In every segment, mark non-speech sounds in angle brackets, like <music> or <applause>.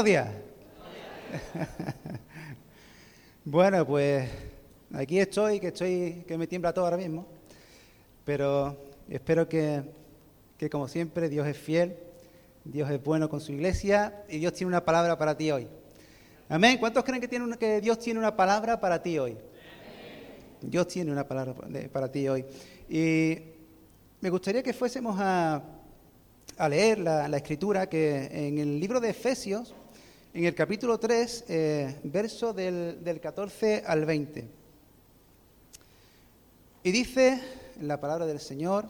Buenos <laughs> días. bueno, pues aquí estoy, que estoy, que me tiembla todo ahora mismo, pero espero que, que como siempre Dios es fiel, Dios es bueno con su iglesia y Dios tiene una palabra para ti hoy. Amén. ¿Cuántos creen que, tiene que Dios tiene una palabra para ti hoy? Dios tiene una palabra para ti hoy. Y me gustaría que fuésemos a, leer la, escritura que en el libro de Efesios, en el capítulo 3, eh, verso del, del 14 al 20. Y dice la palabra del Señor,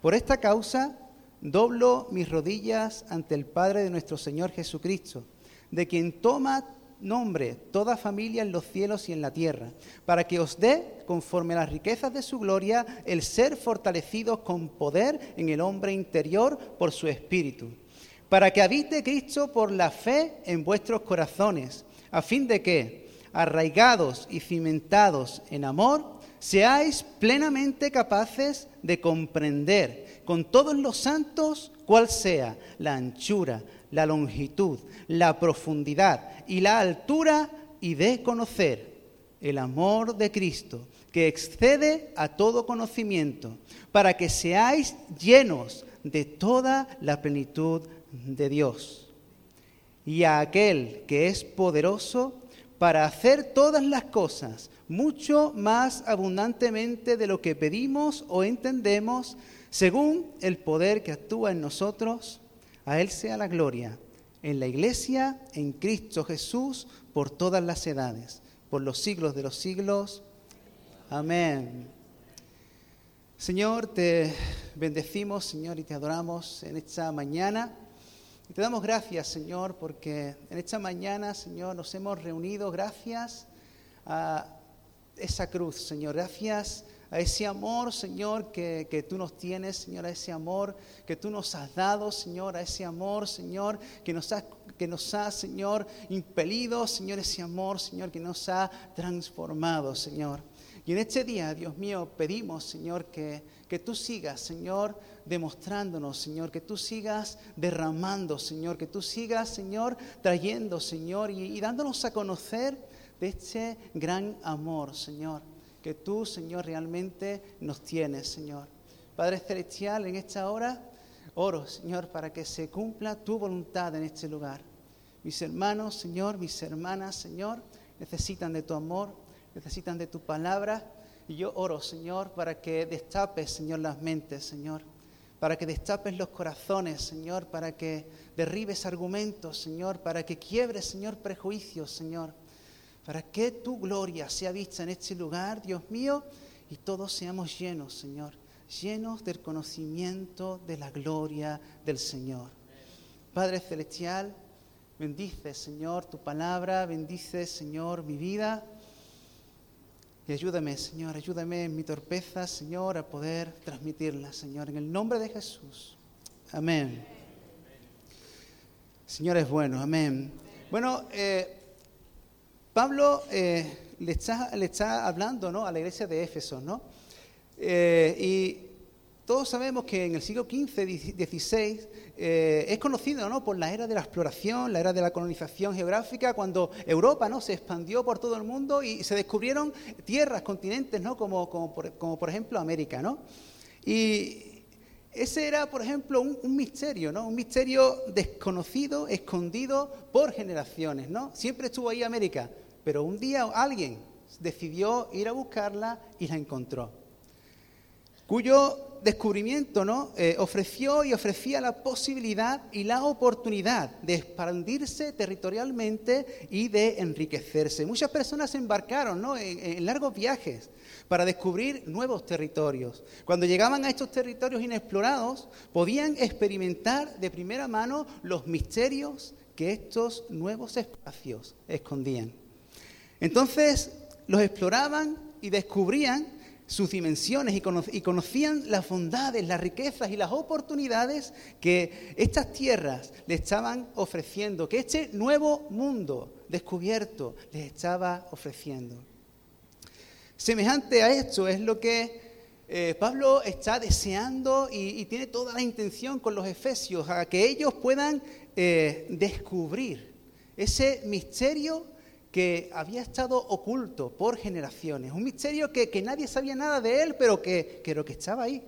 por esta causa doblo mis rodillas ante el Padre de nuestro Señor Jesucristo de quien toma nombre toda familia en los cielos y en la tierra, para que os dé, conforme a las riquezas de su gloria, el ser fortalecidos con poder en el hombre interior por su espíritu, para que habite Cristo por la fe en vuestros corazones, a fin de que, arraigados y cimentados en amor, seáis plenamente capaces de comprender con todos los santos cuál sea la anchura, la longitud, la profundidad y la altura y de conocer el amor de Cristo, que excede a todo conocimiento, para que seáis llenos de toda la plenitud de Dios. Y a aquel que es poderoso para hacer todas las cosas mucho más abundantemente de lo que pedimos o entendemos, según el poder que actúa en nosotros, a Él sea la gloria en la iglesia, en Cristo Jesús, por todas las edades, por los siglos de los siglos. Amén. Señor, te bendecimos, Señor, y te adoramos en esta mañana. Y te damos gracias, Señor, porque en esta mañana, Señor, nos hemos reunido gracias a esa cruz, Señor. Gracias a ese amor, Señor, que, que, tú nos tienes, Señor, a ese amor que tú nos has dado, Señor, a ese amor, Señor, que nos ha, que nos ha, Señor, impelido, Señor, ese amor, Señor, que nos ha transformado, Señor. Y en este día, Dios mío, pedimos, Señor, que, que tú sigas, Señor, demostrándonos, Señor, que tú sigas derramando, Señor, que tú sigas, Señor, trayendo, Señor, y, y dándonos a conocer de este gran amor, Señor que tú, Señor, realmente nos tienes, Señor. Padre Celestial, en esta hora oro, Señor, para que se cumpla tu voluntad en este lugar. Mis hermanos, Señor, mis hermanas, Señor, necesitan de tu amor, necesitan de tu palabra. Y yo oro, Señor, para que destapes, Señor, las mentes, Señor. Para que destapes los corazones, Señor. Para que derribes argumentos, Señor. Para que quiebres, Señor, prejuicios, Señor para que tu gloria sea vista en este lugar, Dios mío, y todos seamos llenos, Señor, llenos del conocimiento de la gloria del Señor. Padre Celestial, bendice, Señor, tu palabra, bendice, Señor, mi vida. Y ayúdame, Señor, ayúdame en mi torpeza, Señor, a poder transmitirla, Señor, en el nombre de Jesús. Amén. Señor es bueno, amén. Bueno, eh, Pablo eh, le, está, le, está, hablando ¿no? a la iglesia de Éfeso, ¿no? Eh, y todos sabemos que en el siglo XV, XVI, eh, es conocido ¿no? por la era de la exploración, la era de la colonización geográfica, cuando Europa ¿no? se expandió por todo el mundo y se descubrieron tierras, continentes, ¿no? como, como, por, como por ejemplo América. ¿no? Y ese era, por ejemplo, un, un, misterio, ¿no? Un misterio desconocido, escondido por generaciones, ¿no? Siempre estuvo ahí América, pero un día alguien decidió ir a buscarla y la encontró. Cuyo descubrimiento ¿no? Eh, ofreció y ofrecía la posibilidad y la oportunidad de expandirse territorialmente y de enriquecerse. Muchas personas embarcaron ¿no? en largos viajes para descubrir nuevos territorios. Cuando llegaban a estos territorios inexplorados, podían experimentar de primera mano los misterios que estos nuevos espacios escondían. Entonces los exploraban y descubrían sus dimensiones y conocían las bondades, las riquezas y las oportunidades que estas tierras le estaban ofreciendo, que este nuevo mundo descubierto les estaba ofreciendo. Semejante a esto es lo que eh, Pablo está deseando y, tiene toda la intención con los efesios a que ellos puedan eh, descubrir ese misterio que había estado oculto por generaciones, un misterio que, nadie sabía nada de él, pero que, que, que estaba ahí.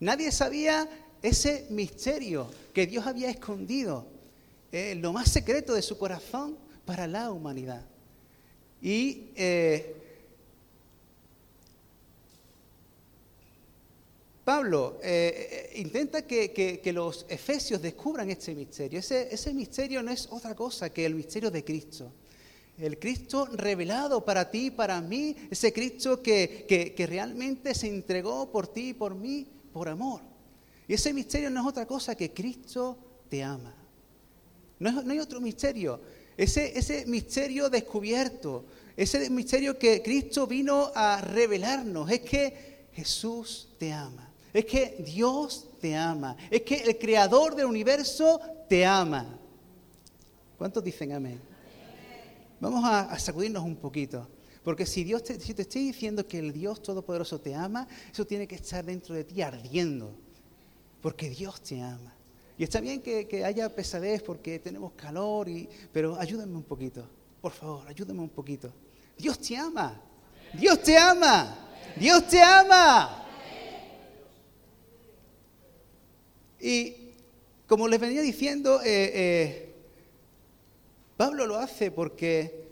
Nadie sabía ese misterio que Dios había escondido, eh, lo más secreto de su corazón para la humanidad. Y Pablo eh, eh, intenta que, los efesios descubran este misterio. Ese, ese misterio no es otra cosa que el misterio de Cristo. El Cristo revelado para ti para mí, ese Cristo que, realmente se entregó por ti y por mí por amor. Y ese misterio no es otra cosa que Cristo te ama. No, no hay otro misterio. Ese, ese misterio descubierto, ese misterio que Cristo vino a revelarnos, es que Jesús te ama. Es que Dios te ama. Es que el creador del universo te ama. ¿Cuántos dicen amén? Vamos a, sacudirnos un poquito. Porque si Dios te, si te estoy diciendo que el Dios Todopoderoso te ama, eso tiene que estar dentro de ti ardiendo. Porque Dios te ama. Y está bien que, haya pesadez porque tenemos calor, y, pero ayúdame un poquito. Por favor, ayúdame un poquito. Dios te ama. Dios te ama. Dios te ama. Y como les venía diciendo, eh, eh, Pablo lo hace porque,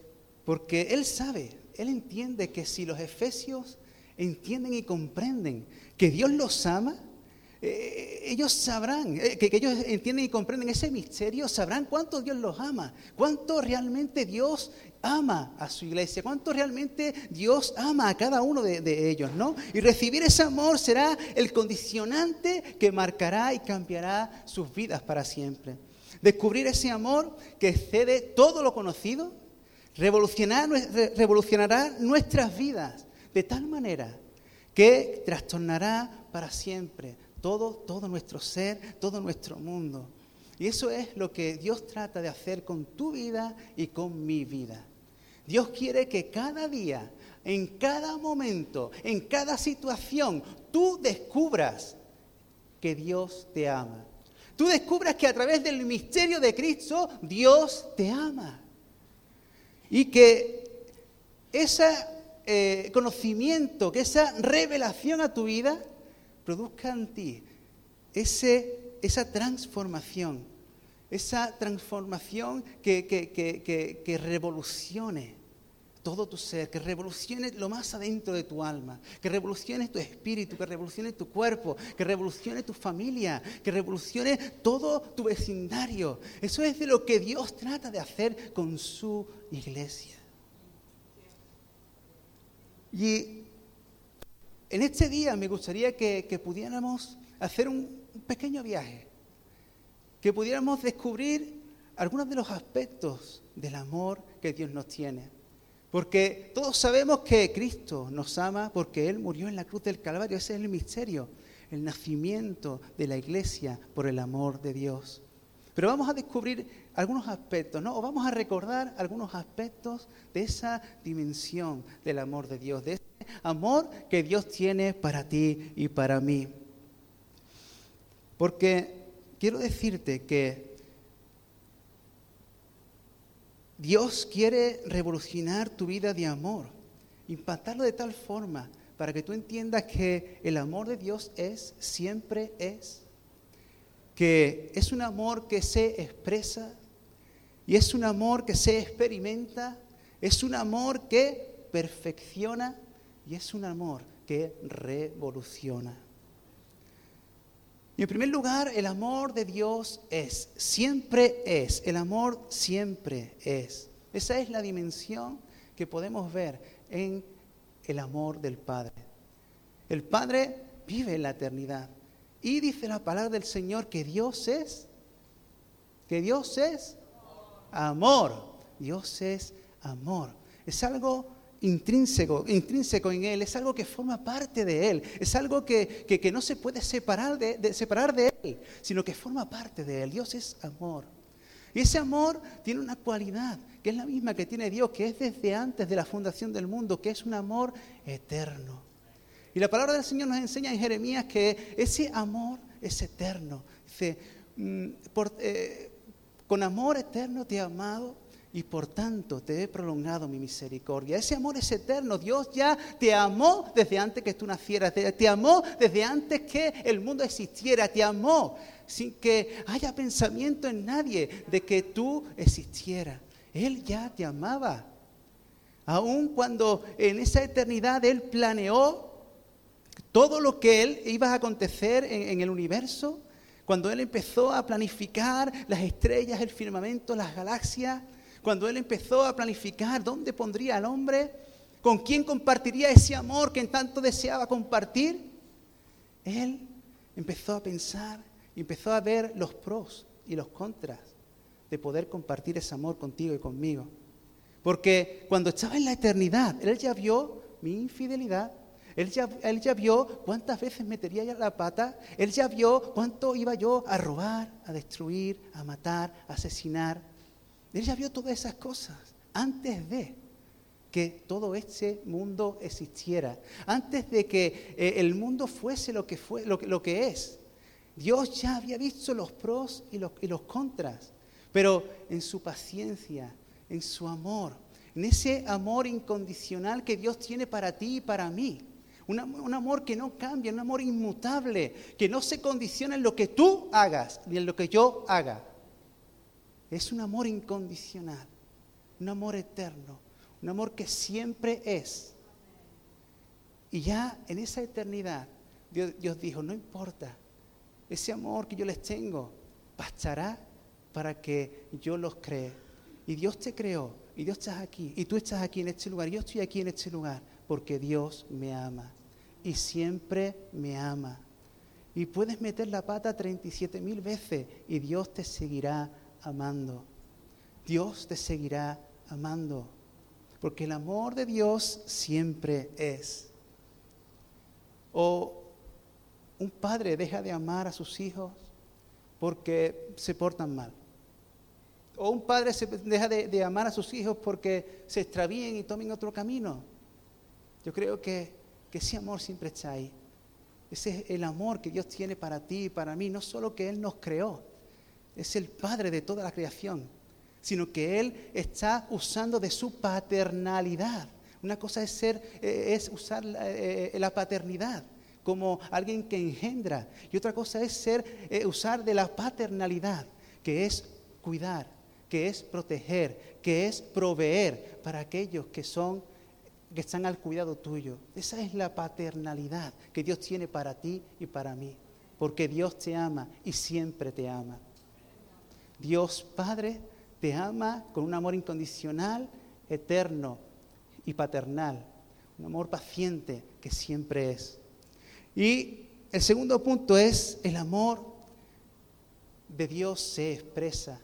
porque él sabe, él entiende que si los efesios entienden y comprenden que Dios los ama, eh, ellos sabrán, que, que, ellos entienden y comprenden ese misterio, sabrán cuánto Dios los ama, cuánto realmente Dios ama a su iglesia, cuánto realmente Dios ama a cada uno de, ellos, ¿no? Y recibir ese amor será el condicionante que marcará y cambiará sus vidas para siempre. Descubrir ese amor que excede todo lo conocido, revolucionará nuestras vidas de tal manera que trastornará para siempre todo, todo nuestro ser, todo nuestro mundo. Y eso es lo que Dios trata de hacer con tu vida y con mi vida. Dios quiere que cada día, en cada momento, en cada situación, tú descubras que Dios te ama. Tú descubras que a través del misterio de Cristo Dios te ama. Y que ese eh, conocimiento, que esa revelación a tu vida produzca en ti ese, esa transformación, esa transformación que, que, revolucione todo tu ser, que revolucione lo más adentro de tu alma, que revolucione tu espíritu, que revolucione tu cuerpo, que revolucione tu familia, que revolucione todo tu vecindario. Eso es de lo que Dios trata de hacer con su iglesia. Y en este día me gustaría que, pudiéramos hacer un, pequeño viaje, que pudiéramos descubrir algunos de los aspectos del amor que Dios nos tiene. Porque todos sabemos que Cristo nos ama porque Él murió en la cruz del Calvario. Ese es el misterio, el nacimiento de la iglesia por el amor de Dios. Pero vamos a descubrir algunos aspectos, ¿no? O vamos a recordar algunos aspectos de esa dimensión del amor de Dios, de amor que Dios tiene para ti y para mí. Porque quiero decirte que Dios quiere revolucionar tu vida de amor, impactarlo de tal forma para que tú entiendas que el amor de Dios es, siempre es, que es un amor que se expresa y es un amor que se experimenta, es un amor que perfecciona y es un amor que revoluciona. Y en primer lugar, el amor de Dios es, siempre es, el amor siempre es. Esa es la dimensión que podemos ver en el amor del Padre. El Padre vive en la eternidad. Y dice la palabra del Señor que Dios es, que Dios es amor. Dios es amor. Es algo intrínseco, intrínseco en Él, es algo que forma parte de Él, es algo que, no se puede separar de, separar de Él, sino que forma parte de Él. Dios es amor. Y ese amor tiene una cualidad, que es la misma que tiene Dios, que es desde antes de la fundación del mundo, que es un amor eterno. Y la palabra del Señor nos enseña en Jeremías que ese amor es eterno. Dice, mm, eh, con amor eterno te he amado y por tanto te he prolongado mi misericordia. Ese amor es eterno. Dios ya te amó desde antes que tú nacieras, te, amó desde antes que el mundo existiera, te amó sin que haya pensamiento en nadie de que tú existieras. Él ya te amaba. Aun cuando en esa eternidad Él planeó todo lo que Él iba a acontecer en el universo, cuando Él empezó a planificar las estrellas, el firmamento, las galaxias, cuando Él empezó a planificar dónde pondría al hombre, con quién compartiría ese amor que en tanto deseaba compartir, Él empezó a pensar empezó a ver los pros y los contras de poder compartir ese amor contigo y conmigo. Porque cuando estaba en la eternidad, Él ya vio mi infidelidad, él ya, él ya, vio cuántas veces metería la pata. Él ya vio cuánto iba yo a robar, a destruir, a matar, a asesinar. Él ya vio todas esas cosas antes de que todo este mundo existiera, antes de que eh, el mundo fuese lo que, fue, lo, que es. Dios ya había visto los pros y los, contras, pero en su paciencia, en su amor, en ese amor incondicional que Dios tiene para ti y para mí. Un, amor que no cambia, un amor inmutable, que no se condiciona en lo que tú hagas ni en lo que yo haga. Es un amor incondicional, un amor eterno, un amor que siempre es. Y ya en esa eternidad, Dios, dijo, no importa, ese amor que yo les tengo bastará para que yo los cree. Y Dios te creó, y Dios está aquí, y tú estás aquí en este lugar, yo estoy aquí en este lugar, porque Dios me ama, y siempre me ama. Y puedes meter la pata 37 mil veces, y Dios te seguirá amando. Dios te seguirá amando. Porque el amor de Dios siempre es. O un padre deja de amar a sus hijos porque se portan mal. O un padre se deja de, amar a sus hijos porque se extravíen y tomen otro camino. Yo creo que, que ese amor siempre está ahí. Ese es el amor que Dios tiene para ti y para mí. No solo que Él nos creó, es el Padre de toda la creación, sino que Él está usando de su paternalidad. Una cosa es ser, eh, es usar eh, la, paternidad como alguien que engendra, y otra cosa es ser, eh, usar de la paternalidad, que es cuidar, que es proteger, que es proveer para aquellos que son que están al cuidado tuyo. Esa es la paternalidad que Dios tiene para ti y para mí, porque Dios te ama y siempre te ama. Dios Padre te ama con un amor incondicional, eterno y paternal, un amor paciente que siempre es. Y el segundo punto es el amor de Dios se expresa.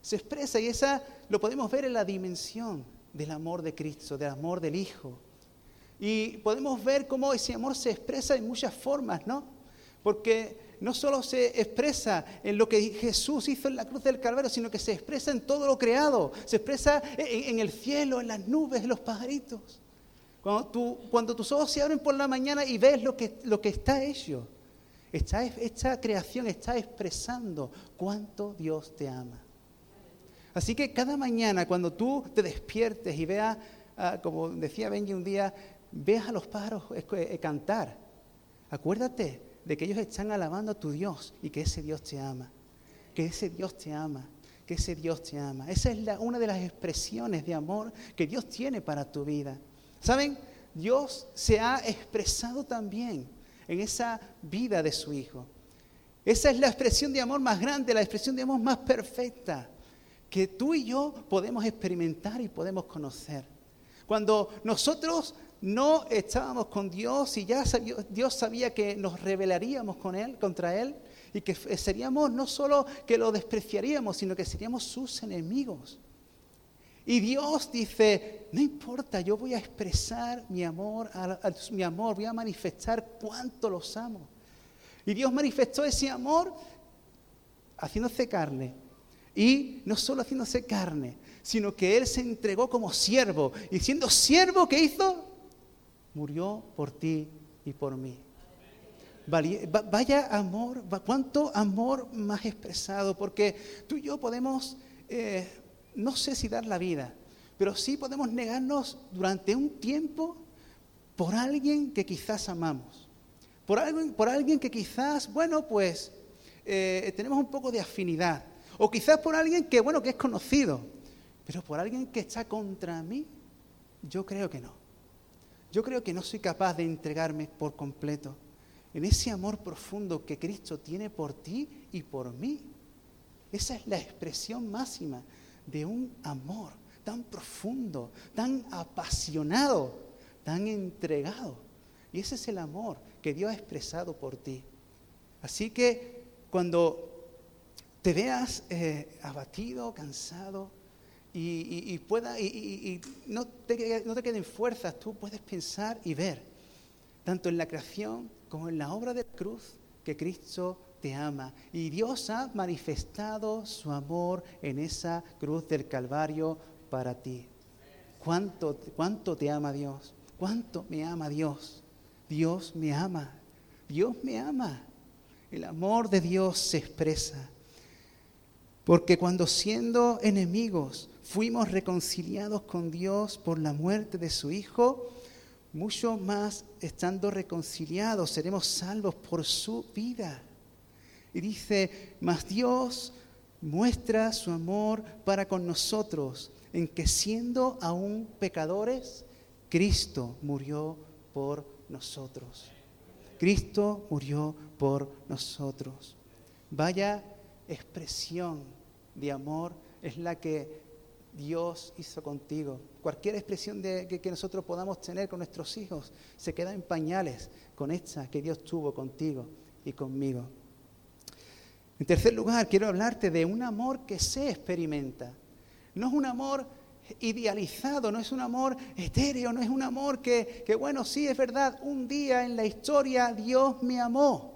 Se expresa y esa lo podemos ver en la dimensión del amor de Cristo, del amor del Hijo. Y podemos ver cómo ese amor se expresa en muchas formas, ¿no? Porque no solo se expresa en lo que Jesús hizo en la cruz del Calvario, sino que se expresa en todo lo creado, se expresa en, el cielo, en las nubes, en los pajaritos. Cuando, cuando, tus ojos se abren por la mañana y ves lo que, está hecho, esta creación está expresando cuánto Dios te ama. Así que cada mañana cuando tú te despiertes y veas, ah, como decía Benji un día, veas a los pájaros eh, cantar, acuérdate de que ellos están alabando a tu Dios y que ese Dios te ama, que ese Dios te ama, que ese Dios te ama. Esa es una de las expresiones de amor que Dios tiene para tu vida. ¿Saben? Dios se ha expresado también en esa vida de su Hijo. Esa es la expresión de amor más grande, la expresión de amor más perfecta que tú y yo podemos experimentar y podemos conocer. Cuando nosotros no estábamos con Dios y ya Dios sabía que nos rebelaríamos con Él, contra Él, y que seríamos no solo que lo despreciaríamos, sino que seríamos sus enemigos. Y Dios dice, no importa, yo voy a expresar mi amor, mi amor, voy a manifestar cuánto los amo. Y Dios manifestó ese amor haciéndose carne. Y no solo haciéndose carne, sino que Él se entregó como siervo. Y siendo siervo, ¿qué hizo? Murió por ti y por mí. Vaya amor, cuánto amor más expresado, porque tú y yo podemos, eh, no sé si dar la vida, pero sí podemos negarnos durante un tiempo por alguien que quizás amamos, por alguien, por alguien que quizás, bueno, pues eh, tenemos un poco de afinidad, o quizás por alguien que, bueno, que es conocido, pero por alguien que está contra mí, yo creo que no. Yo creo que no soy capaz de entregarme por completo en ese amor profundo que Cristo tiene por ti y por mí. Esa es la expresión máxima de un amor tan profundo, tan apasionado, tan entregado. Y ese es el amor que Dios ha expresado por ti. Así que cuando te veas eh, abatido, cansado, y, pueda, y, no, te, no te queden fuerzas, tú puedes pensar y ver, tanto en la creación como en la obra de la cruz, que Cristo te ama. Y Dios ha manifestado su amor en esa cruz del Calvario para ti. ¿Cuánto, cuánto te ama Dios? ¿Cuánto me ama Dios? Dios me ama. Dios me ama. El amor de Dios se expresa. Porque cuando siendo enemigos fuimos reconciliados con Dios por la muerte de su Hijo, mucho más estando reconciliados seremos salvos por su vida. Y dice, mas Dios muestra su amor para con nosotros, en que siendo aún pecadores, Cristo murió por nosotros. Cristo murió por nosotros. Vaya expresión de amor es la que Dios hizo contigo. Cualquier expresión de, que, nosotros podamos tener con nuestros hijos se queda en pañales con esta que Dios tuvo contigo y conmigo. En tercer lugar, quiero hablarte de un amor que se experimenta. No es un amor idealizado, no es un amor etéreo, no es un amor que, que, bueno, sí es verdad, un día en la historia Dios me amó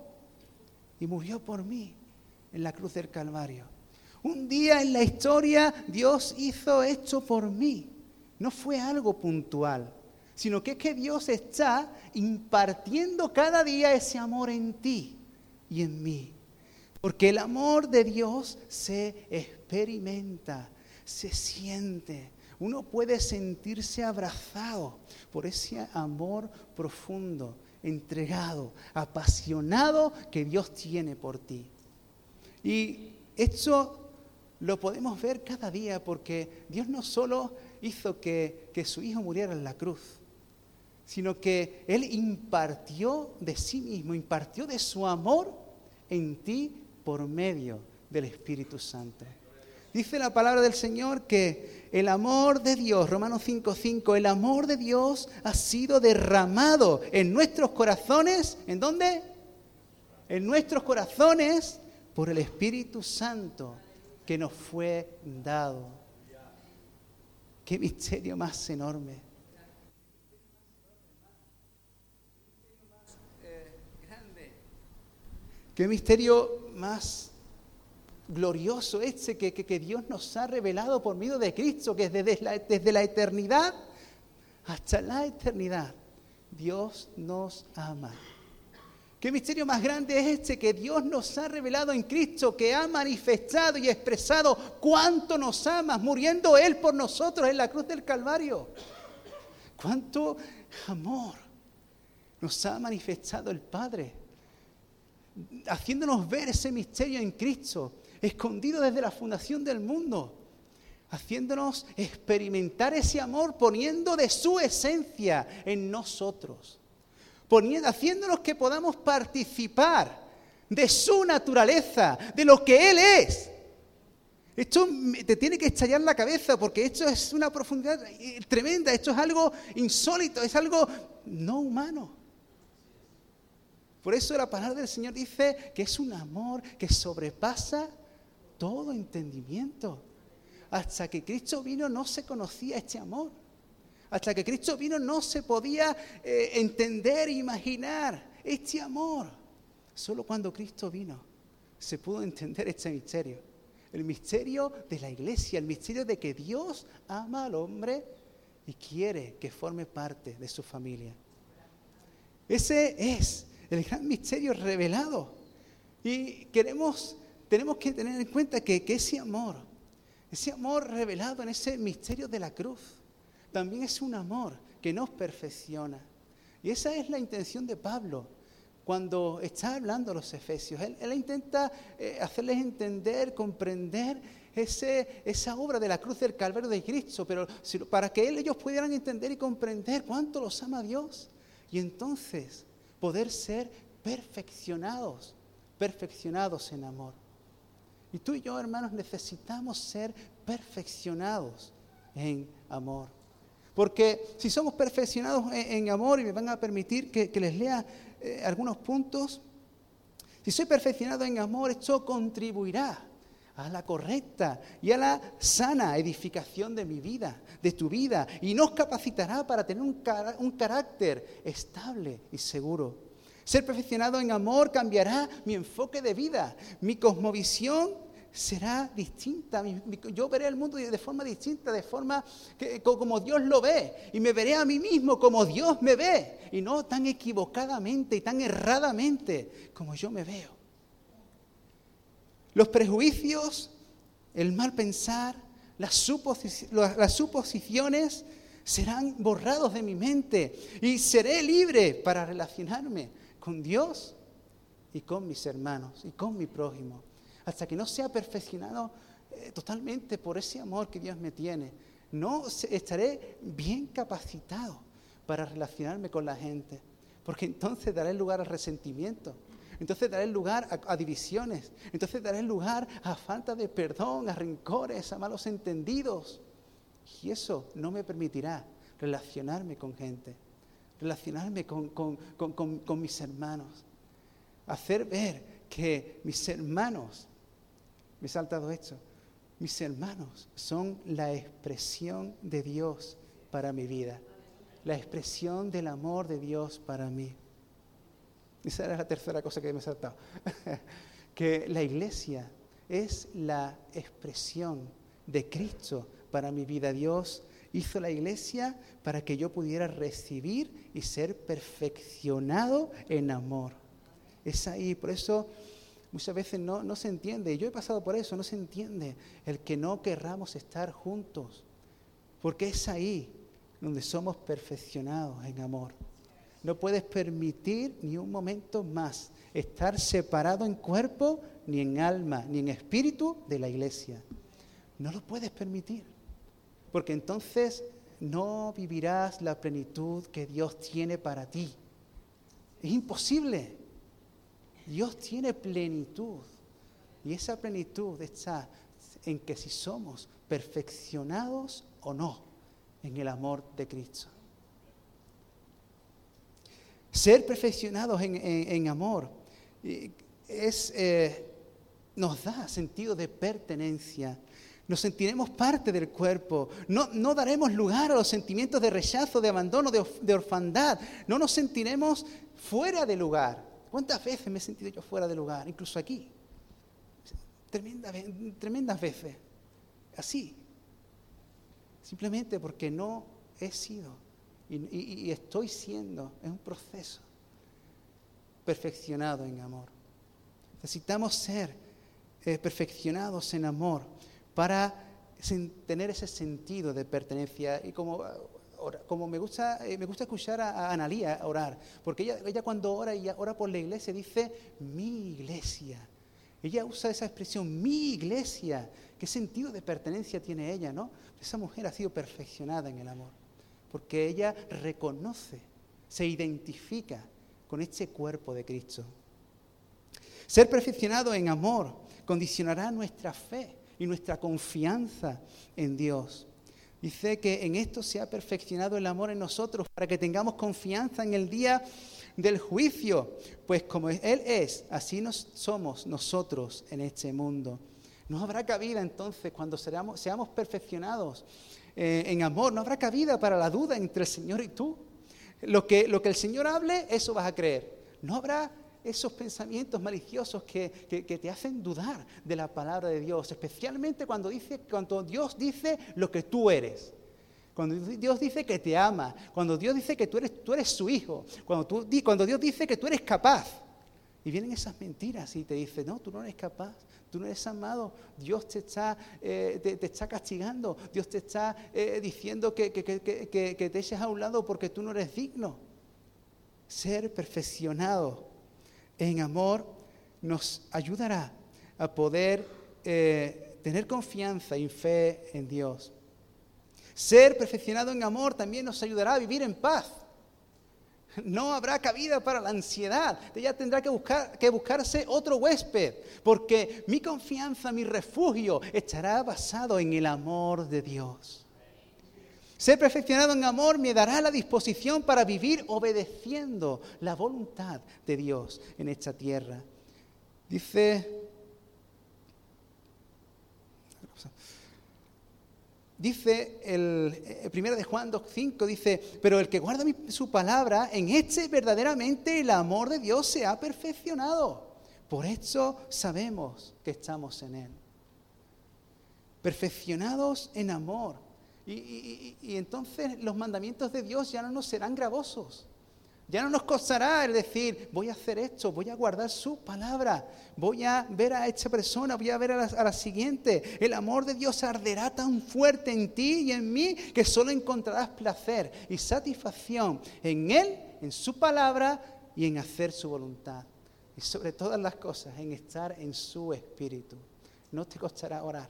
y murió por mí en la cruz del Calvario. Un día en la historia Dios hizo esto por mí. No fue algo puntual, sino que es que Dios está impartiendo cada día ese amor en ti y en mí. Porque el amor de Dios se experimenta, se siente. Uno puede sentirse abrazado por ese amor profundo, entregado, apasionado que Dios tiene por ti. Y esto lo podemos ver cada día porque Dios no solo hizo que, su Hijo muriera en la cruz, sino que Él impartió de sí mismo, impartió de su amor en ti por medio del Espíritu Santo. Dice la palabra del Señor que el amor de Dios, Romanos 5:5, el amor de Dios ha sido derramado en nuestros corazones, ¿en dónde? En nuestros corazones por el Espíritu Santo que nos fue dado. Qué misterio más enorme. Qué misterio más glorioso este que, que, Dios nos ha revelado por medio de Cristo, que desde desde la eternidad hasta la eternidad Dios nos ama. ¿Qué misterio más grande es este que Dios nos ha revelado en Cristo, que ha manifestado y expresado cuánto nos ama, muriendo Él por nosotros en la cruz del Calvario? ¿Cuánto amor nos ha manifestado el Padre? Haciéndonos ver ese misterio en Cristo, escondido desde la fundación del mundo haciéndonos experimentar ese amor, poniendo de su esencia en nosotros haciéndonos que podamos participar de su naturaleza, de lo que Él es. Esto te tiene que estallar la cabeza porque esto es una profundidad tremenda, esto es algo insólito, es algo no humano. Por eso la palabra del Señor dice que es un amor que sobrepasa todo entendimiento. Hasta que Cristo vino no se conocía este amor. Hasta que Cristo vino no se podía eh, entender e imaginar este amor. Solo cuando Cristo vino se pudo entender este misterio. El misterio de la iglesia, el misterio de que Dios ama al hombre y quiere que forme parte de su familia. Ese es el gran misterio revelado. Y queremos, tenemos que tener en cuenta que, que ese amor, ese amor revelado en ese misterio de la cruz, también es un amor que nos perfecciona. Y esa es la intención de Pablo cuando está hablando a los efesios. Él, intenta eh, hacerles entender, comprender ese, esa obra de la cruz del Calvario de Cristo, pero para que ellos pudieran entender y comprender cuánto los ama Dios. Y entonces poder ser perfeccionados, perfeccionados en amor. Y tú y yo, hermanos, necesitamos ser perfeccionados en amor. Porque si somos perfeccionados en, amor, y me van a permitir que, les lea eh, algunos puntos, si soy perfeccionado en amor, esto contribuirá a la correcta y a la sana edificación de mi vida, de tu vida, y nos capacitará para tener un, un carácter estable y seguro. Ser perfeccionado en amor cambiará mi enfoque de vida, mi cosmovisión será distinta. Yo veré el mundo de forma distinta, de forma que, como Dios lo ve. Y me veré a mí mismo como Dios me ve. Y no tan equivocadamente y tan erradamente como yo me veo. Los prejuicios, el mal pensar, las, suposiciones serán borrados de mi mente y seré libre para relacionarme con Dios y con mis hermanos y con mi prójimo hasta que no sea perfeccionado eh, totalmente por ese amor que Dios me tiene, no estaré bien capacitado para relacionarme con la gente, porque entonces daré lugar al resentimiento, entonces daré lugar a, divisiones, entonces daré lugar a falta de perdón, a rencores, a malos entendidos. Y eso no me permitirá relacionarme con gente, relacionarme con, con mis hermanos, hacer ver que mis hermanos me he saltado esto. Mis hermanos son la expresión de Dios para mi vida, la expresión del amor de Dios para mí. Esa era la tercera cosa que me he saltado. <laughs> que la iglesia es la expresión de Cristo para mi vida. Dios hizo la iglesia para que yo pudiera recibir y ser perfeccionado en amor. Es ahí, por eso muchas veces no, no se entiende, yo he pasado por eso, no se entiende el que no querramos estar juntos, porque es ahí donde somos perfeccionados en amor. No puedes permitir ni un momento más estar separado en cuerpo, ni en alma, ni en espíritu de la iglesia. No lo puedes permitir, porque entonces no vivirás la plenitud que Dios tiene para ti. Es imposible. Dios tiene plenitud. Y esa plenitud está en que si somos perfeccionados o no en el amor de Cristo. Ser perfeccionados en, amor es, eh, nos da sentido de pertenencia. Nos sentiremos parte del cuerpo. No, daremos lugar a los sentimientos de rechazo, de abandono, de orfandad. No nos sentiremos fuera de lugar. ¿Cuántas veces me he sentido yo fuera de lugar? Incluso aquí. tremendas veces. Así. Simplemente porque no he sido y, estoy siendo. Es un proceso perfeccionado en amor. Necesitamos ser eh, perfeccionados en amor para tener ese sentido de pertenencia. Y como como me gusta, eh, me gusta escuchar a, Analía orar, porque ella, ella cuando ora y ora por la iglesia dice mi iglesia. Ella usa esa expresión, mi iglesia. ¿Qué sentido de pertenencia tiene ella, no? Esa mujer ha sido perfeccionada en el amor, porque ella reconoce, se identifica con este cuerpo de Cristo. Ser perfeccionado en amor condicionará nuestra fe y nuestra confianza en Dios. Dice que en esto se ha perfeccionado el amor en nosotros para que tengamos confianza en el día del juicio. Pues como Él es, así nos somos nosotros en este mundo. No habrá cabida entonces cuando seamos, perfeccionados eh, en amor, no habrá cabida para la duda entre el Señor y tú. Lo que, lo que el Señor hable, eso vas a creer. No habrá esos pensamientos maliciosos que, te hacen dudar de la palabra de Dios, especialmente cuando, dice, cuando Dios dice lo que tú eres. cuando Dios dice que te ama, cuando Dios dice que tú eres, tú eres su hijo, cuando, tú, cuando Dios dice que tú eres capaz. Y vienen esas mentiras y te dicen, no, tú no eres capaz, tú no eres amado, Dios te está, eh, te, está castigando, Dios te está eh, diciendo que, que, que, te eches a un lado porque tú no eres digno. Ser perfeccionado en amor nos ayudará a poder eh, tener confianza y fe en Dios. Ser perfeccionado en amor también nos ayudará a vivir en paz. No habrá cabida para la ansiedad. Ella tendrá que, buscar, que buscarse otro huésped, porque mi confianza, mi refugio estará basado en el amor de Dios. Ser perfeccionado en amor me dará la disposición para vivir obedeciendo la voluntad de Dios en esta tierra. Dice Dice el, eh, primero de Juan 2.5, dice, pero el que guarda su palabra, en este verdaderamente el amor de Dios se ha perfeccionado. Por eso sabemos que estamos en Él. Perfeccionados en amor. Y entonces los mandamientos de Dios ya no nos serán gravosos. Ya no nos costará el decir, voy a hacer esto, voy a guardar su palabra, voy a ver a esta persona, voy a ver a la, siguiente. El amor de Dios arderá tan fuerte en ti y en mí que solo encontrarás placer y satisfacción en Él, en su palabra y en hacer su voluntad. Y sobre todas las cosas, en estar en su espíritu. No te costará orar,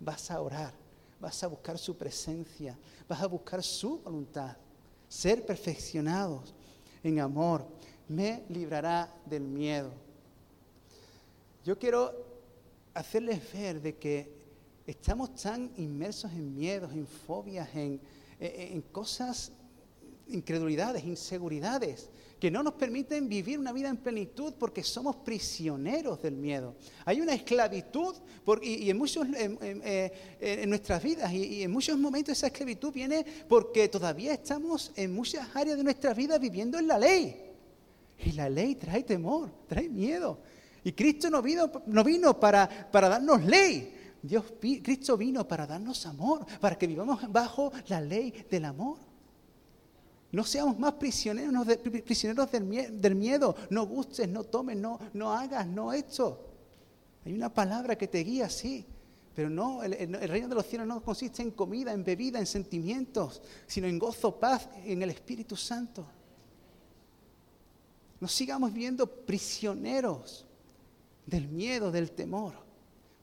vas a orar, vas a buscar su presencia, vas a buscar su voluntad. Ser perfeccionados en amor, me librará del miedo. Yo quiero hacerles ver de que estamos tan inmersos en miedos, en fobias, en, en cosas, incredulidades, inseguridades, que no nos permiten vivir una vida en plenitud porque somos prisioneros del miedo. Hay una esclavitud y, en, muchos, eh, en, nuestras vidas y, en muchos momentos esa esclavitud viene porque todavía estamos en muchas áreas de nuestra vida viviendo en la ley. Y la ley trae temor, trae miedo. Y Cristo no vino, no vino para, para darnos ley. Dios, Cristo vino para darnos amor, para que vivamos bajo la ley del amor. No seamos más prisioneros, prisioneros del, miedo. No gustes, no tomes, no, no hagas, no esto. Hay una palabra que te guía, sí. Pero no, el, el, reino de los cielos no consiste en comida, en bebida, en sentimientos, sino en gozo, paz, en el Espíritu Santo. No sigamos viendo prisioneros del miedo, del temor,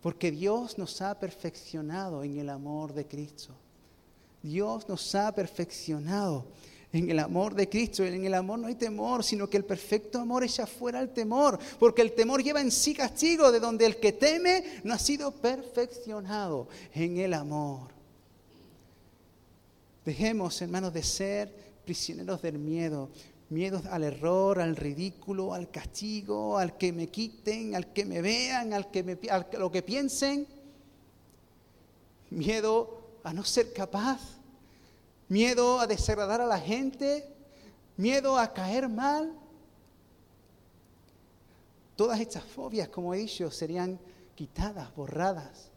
porque Dios nos ha perfeccionado en el amor de Cristo. Dios nos ha perfeccionado en el amor de Cristo. En el amor no hay temor, sino que el perfecto amor echa fuera el temor, porque el temor lleva en sí castigo, de donde el que teme no ha sido perfeccionado en el amor. Dejemos, hermanos, de ser prisioneros del miedo, miedos al error, al ridículo, al castigo, al que me quiten, al que me vean, al que me, a lo que piensen. Miedo a no ser capaz miedo a desagradar a la gente, miedo a caer mal. Todas estas fobias, como he dicho, serían quitadas, borradas,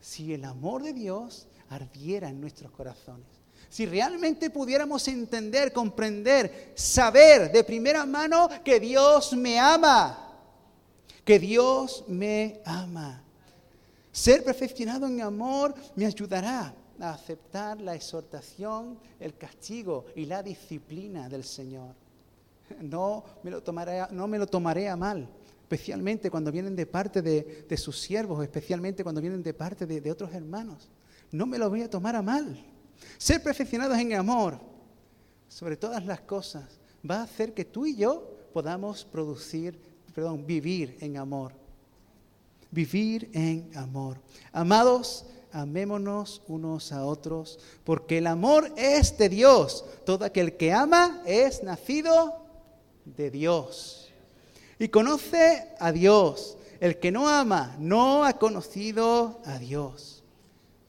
si el amor de Dios ardiera en nuestros corazones. Si realmente pudiéramos entender, comprender, saber de primera mano que Dios me ama, que Dios me ama. Ser perfeccionado en amor me ayudará a aceptar la exhortación, el castigo y la disciplina del Señor. No me lo tomaré, no me lo tomaré a mal, especialmente cuando vienen de parte de, sus siervos, especialmente cuando vienen de parte de, de otros hermanos. No me lo voy a tomar a mal. Ser perfeccionados en amor, sobre todas las cosas, va a hacer que tú y yo podamos producir, perdón, vivir en amor. Vivir en amor. Amados, amémonos unos a otros, porque el amor es de Dios. Todo aquel que ama es nacido de Dios. Y conoce a Dios. El que no ama no ha conocido a Dios.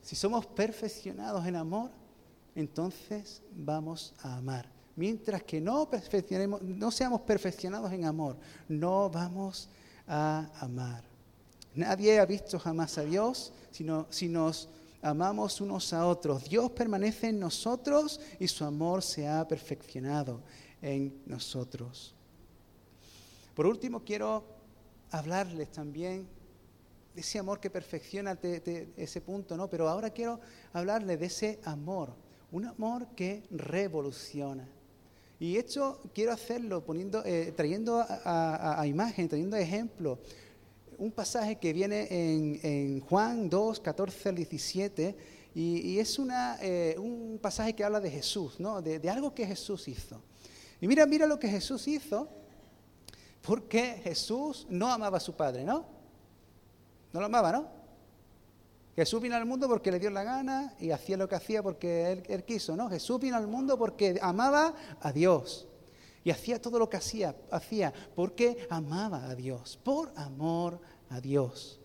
Si somos perfeccionados en amor, entonces vamos a amar. Mientras que no, perfeccionemos, no seamos perfeccionados en amor, no vamos a amar. Nadie ha visto jamás a Dios. Si, si nos amamos unos a otros. Dios permanece en nosotros y su amor se ha perfeccionado en nosotros. Por último, quiero hablarles también de ese amor que perfecciona ese punto, ¿no? Pero ahora quiero hablarles de ese amor, un amor que revoluciona. Y esto quiero hacerlo eh, trayendo a, imagen, trayendo ejemplo, un pasaje que viene en, Juan 2, 14 al 17, y, es una, eh, un pasaje que habla de Jesús, ¿no? De, de, algo que Jesús hizo. Y mira, mira lo que Jesús hizo, porque Jesús no amaba a su Padre, ¿no? No lo amaba, ¿no? Jesús vino al mundo porque le dio la gana y hacía lo que hacía porque él, quiso, ¿no? Jesús vino al mundo porque amaba a Dios. Y hacía todo lo que hacía, hacía porque amaba a Dios, por amor a Dios.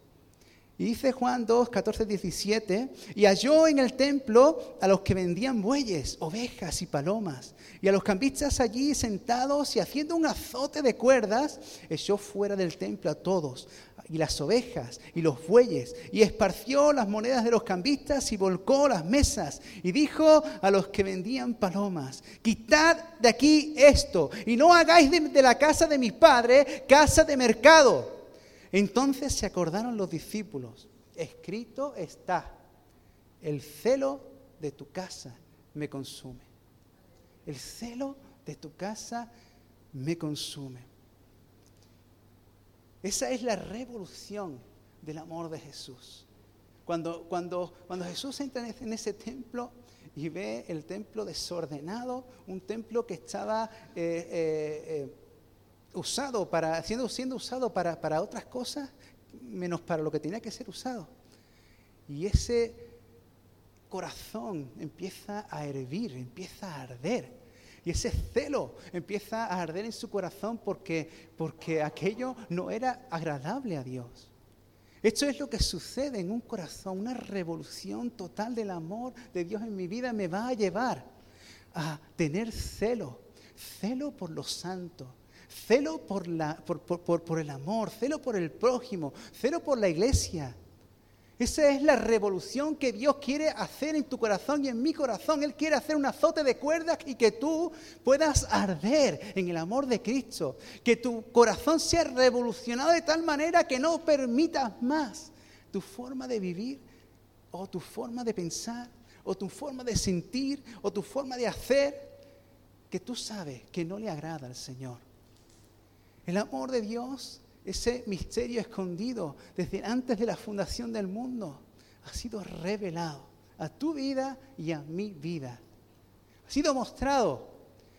Y dice Juan 2, 14, 17, y halló en el templo a los que vendían bueyes, ovejas y palomas, y a los cambistas allí sentados y haciendo un azote de cuerdas, echó fuera del templo a todos, y las ovejas y los bueyes, y esparció las monedas de los cambistas y volcó las mesas, y dijo a los que vendían palomas, quitad de aquí esto, y no hagáis de, de la casa de mi padre casa de mercado. Entonces se acordaron los discípulos, escrito está, el celo de tu casa me consume. El celo de tu casa me consume. Esa es la revolución del amor de Jesús. Cuando, cuando, cuando Jesús entra en ese templo y ve el templo desordenado, un templo que estaba eh, eh, eh, usado para, siendo, siendo usado para, para otras cosas, menos para lo que tenía que ser usado. Y ese corazón empieza a hervir, empieza a arder. Y ese celo empieza a arder en su corazón porque, porque aquello no era agradable a Dios. Esto es lo que sucede en un corazón, una revolución total del amor de Dios en mi vida me va a llevar a tener celo, celo por los santos, celo por, el amor, celo por el prójimo, celo por la iglesia. Esa es la revolución que Dios quiere hacer en tu corazón y en mi corazón. Él quiere hacer un azote de cuerdas y que tú puedas arder en el amor de Cristo. Que tu corazón sea revolucionado de tal manera que no permitas más tu forma de vivir o tu forma de pensar o tu forma de sentir o tu forma de hacer que tú sabes que no le agrada al Señor. El amor de Dios, ese misterio escondido desde antes de la fundación del mundo, ha sido revelado a tu vida y a mi vida. Ha sido mostrado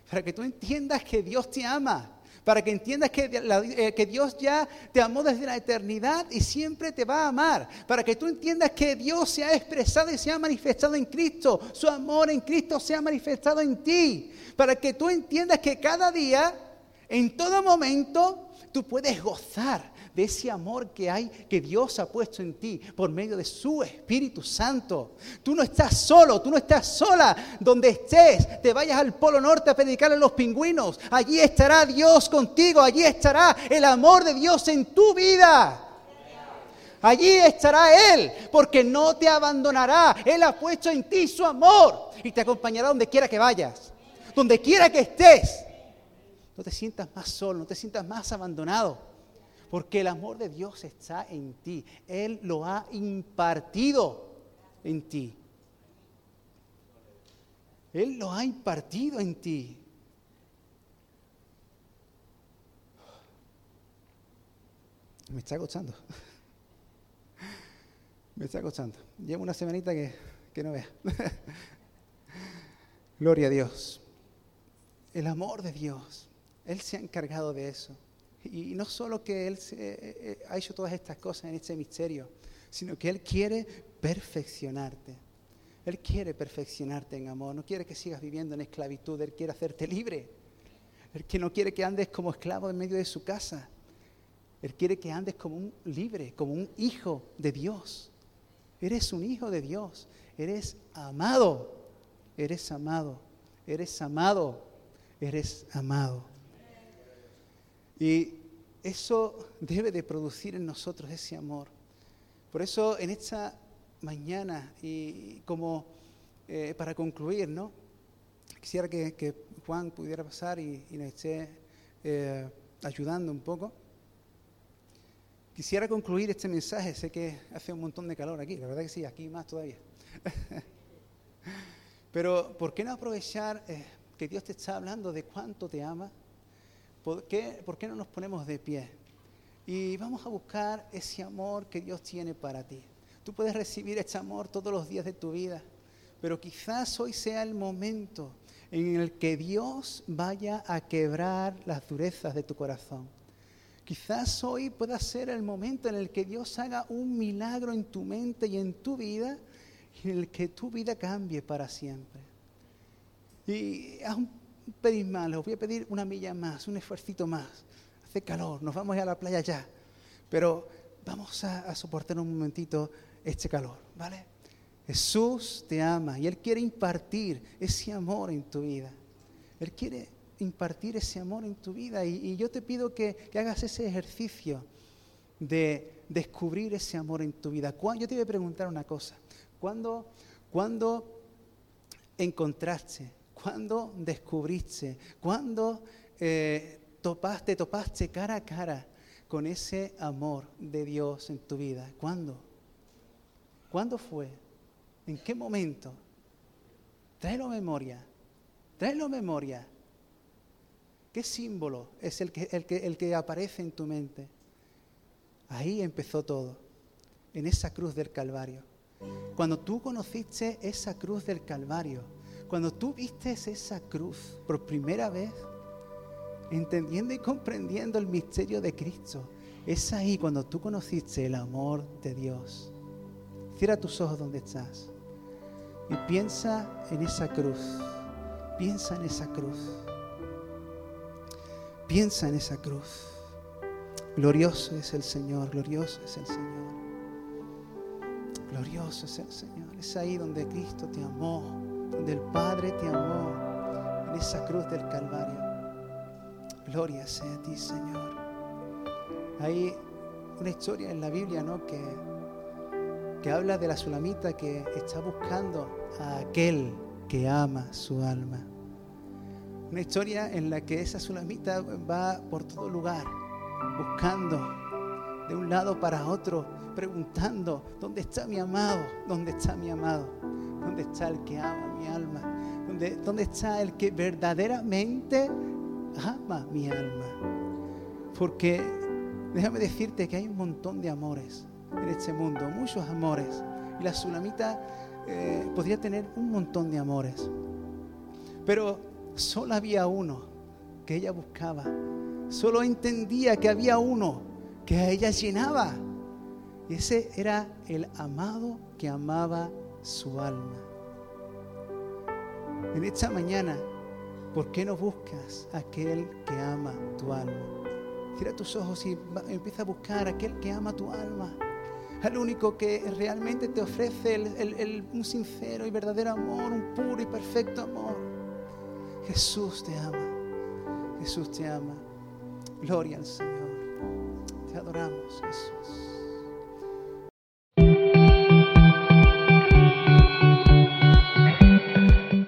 para que tú entiendas que Dios te ama, para que entiendas que, eh, que, Dios ya te amó desde la eternidad y siempre te va a amar, para que tú entiendas que Dios se ha expresado y se ha manifestado en Cristo, su amor en Cristo se ha manifestado en ti, para que tú entiendas que cada día en todo momento tú puedes gozar de ese amor que hay, que Dios ha puesto en ti por medio de su Espíritu Santo. Tú no estás solo, tú no estás sola. Donde estés, te vayas al Polo Norte a predicar a los pingüinos. Allí estará Dios contigo, allí estará el amor de Dios en tu vida. Allí estará Él, porque no te abandonará. Él ha puesto en ti su amor y te acompañará donde quiera que vayas, donde quiera que estés. No te sientas más solo, no te sientas más abandonado, porque el amor de Dios está en ti. Él lo ha impartido en ti. Él lo ha impartido en ti. Me está costando. <laughs> Me está costando. Llevo una semanita que, que no vea. <laughs> Gloria a Dios. El amor de Dios él se ha encargado de eso. Y no solo que Él eh, eh, ha hecho todas estas cosas en este misterio, sino que Él quiere perfeccionarte. Él quiere perfeccionarte en amor, no quiere que sigas viviendo en esclavitud, Él quiere hacerte libre. Él no quiere que andes como esclavo en medio de su casa. Él quiere que andes como un libre, como un hijo de Dios. Eres un hijo de Dios, eres amado, eres amado, eres amado, eres amado. Y eso debe de producir en nosotros ese amor. Por eso en esta mañana y como eh, para concluir, ¿no? Quisiera que, Juan pudiera pasar y, nos esté eh, ayudando un poco. Quisiera concluir este mensaje, sé que hace un montón de calor aquí, la verdad que sí, aquí más todavía. <laughs> Pero ¿por qué no aprovechar eh, que Dios te está hablando de cuánto te ama? ¿Por qué, ¿Por qué no nos ponemos de pie? Y vamos a buscar ese amor que Dios tiene para ti. Tú puedes recibir ese amor todos los días de tu vida, pero quizás hoy sea el momento en el que Dios vaya a quebrar las durezas de tu corazón. Quizás hoy pueda ser el momento en el que Dios haga un milagro en tu mente y en tu vida, en el que tu vida cambie para siempre. Y haz un pedir más, les voy a pedir una milla más, un esfuercito más. Hace calor, nos vamos a, ir a la playa ya, pero vamos a, soportar un momentito este calor, ¿vale? Jesús te ama y Él quiere impartir ese amor en tu vida. Él quiere impartir ese amor en tu vida y, yo te pido que, hagas ese ejercicio de descubrir ese amor en tu vida. Yo te voy a preguntar una cosa. ¿Cuándo, cuándo encontraste, cuándo descubriste, cuándo eh, topaste, topaste cara a cara con ese amor de Dios en tu vida? ¿Cuándo? ¿Cuándo fue? ¿En qué momento? Tráelo memoria. Tráelo memoria. ¿Qué símbolo es el que, el, que, el que aparece en tu mente? Ahí empezó todo, en esa cruz del Calvario. Cuando tú conociste esa cruz del Calvario, cuando tú viste esa cruz por primera vez, entendiendo y comprendiendo el misterio de Cristo, es ahí cuando tú conociste el amor de Dios. Cierra tus ojos donde estás. Y piensa en esa cruz. Piensa en esa cruz. Piensa en esa cruz. Glorioso es el Señor, glorioso es el Señor. Glorioso es el Señor. Es ahí donde Cristo te amó, donde el Padre te amó, en esa cruz del Calvario. Gloria sea a ti, Señor. Hay una historia en la Biblia, ¿no? Que que habla de la sulamita que está buscando a aquel que ama su alma. Una historia en la que esa sulamita va por todo lugar, buscando de un lado para otro, preguntando, ¿dónde está mi amado? ¿Dónde está mi amado? ¿Dónde está el que ama mi alma? ¿Dónde, dónde está el que verdaderamente ama mi alma? Porque déjame decirte que hay un montón de amores en este mundo, muchos amores. Y la tsunamita eh, podría tener un montón de amores. Pero solo había uno que ella buscaba. Solo entendía que había uno que a ella llenaba. Y ese era el amado que amaba su alma. En esta mañana, ¿por qué no buscas a aquel que ama tu alma? Cierra tus ojos y empieza a buscar a aquel que ama tu alma al único que realmente te ofrece un sincero y verdadero amor, un puro y perfecto amor. Jesús te ama, Jesús te ama. Gloria al Señor. Te adoramos, Jesús.